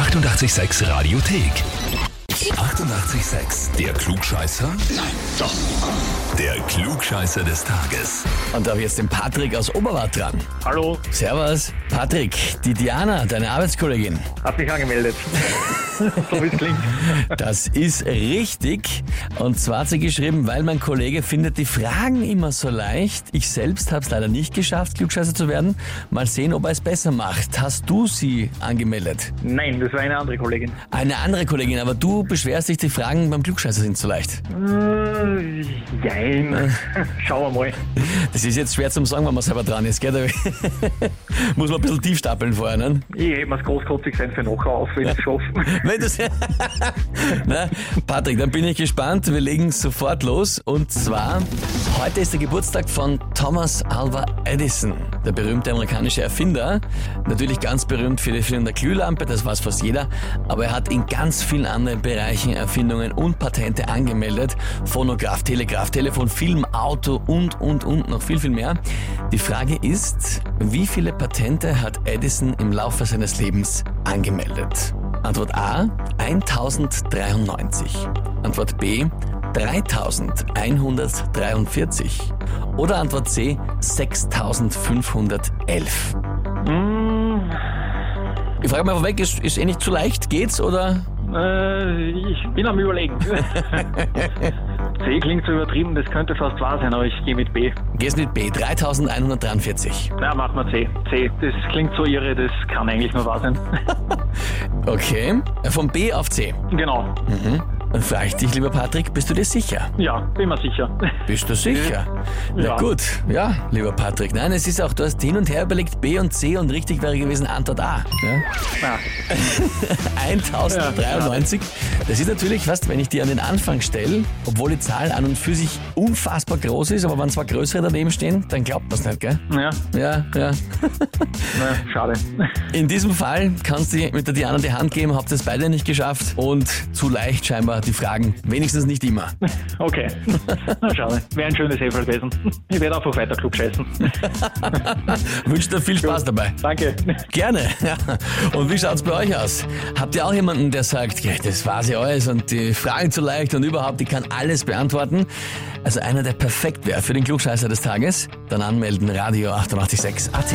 886 Radiothek. 88,6. Der Klugscheißer? Nein, doch. Der Klugscheißer des Tages. Und da habe ich jetzt den Patrick aus Oberwart dran. Hallo, Servus. Patrick, die Diana, deine Arbeitskollegin. hat sich angemeldet. so wie es klingt. Das ist richtig. Und zwar hat sie geschrieben, weil mein Kollege findet die Fragen immer so leicht. Ich selbst habe es leider nicht geschafft, Klugscheißer zu werden. Mal sehen, ob er es besser macht. Hast du sie angemeldet? Nein, das war eine andere Kollegin. Eine andere Kollegin, aber du beschwerst dich, die Fragen beim Klugscheißer sind zu leicht. Äh, Jein. Schauen wir mal. Das ist jetzt schwer zum sagen, wenn man selber dran ist, gell? Muss man ein bisschen tief stapeln vorher, ne? Ich hebe mir das großkotzig sein für nachher auf, wenn ich es schaffe. Wenn du's Na, Patrick, dann bin ich gespannt. Wir legen sofort los. Und zwar, heute ist der Geburtstag von Thomas Alva Edison, der berühmte amerikanische Erfinder. Natürlich ganz berühmt für die Erfindung der Glühlampe, das weiß fast jeder. Aber er hat in ganz vielen anderen Bereichen Erfindungen und Patente angemeldet. Phonograph, Telegraph, Telefon, Film, Auto und, und, und noch viel, viel mehr. Die Frage ist, wie viele Patente hat Edison im Laufe seines Lebens angemeldet? Antwort A 1093. Antwort B 3143. Oder Antwort C 6511. Hm, Ich frage mal vorweg, ist, ist eh nicht zu leicht? Geht's oder? äh, ich bin am überlegen. C klingt so übertrieben, das könnte fast wahr sein, aber ich gehe mit B. Gehst mit B 3143. Na, machen wir C. C, das klingt so irre, das kann eigentlich nur wahr sein. Okay, von B auf C. genau. Dann frage ich dich, lieber Patrick, bist du dir sicher? Ja, bin mir sicher. Bist du sicher? Na Ja. gut, ja, lieber Patrick. Nein, es ist auch, du hast hin und her überlegt B und C und richtig wäre gewesen Antwort A. Ja? Na, 1093. Das ist natürlich fast, wenn ich die an den Anfang stelle, obwohl die Zahl an und für sich unfassbar groß ist, aber wenn zwei größere daneben stehen, dann glaubt man es nicht, gell? ja, Ja, ja. na, schade. In diesem Fall kannst du mit der Diana die Hand geben, habt es beide nicht geschafft und zu leicht scheinbar die Fragen. Wenigstens nicht immer. Okay. Na, schade. Wäre ein schönes Hefel gewesen. Ich werde einfach weiter klug scheißen. Wünsche dir viel Spaß dabei. Danke. Gerne. Und wie schaut's bei euch aus? Habt ihr auch jemanden, der sagt, ja, das war sie alles und die Fragen zu leicht und überhaupt, die kann alles beantworten? Also einer, der perfekt wäre für den Klugscheißer des Tages? Dann anmelden, Radio 886 AT.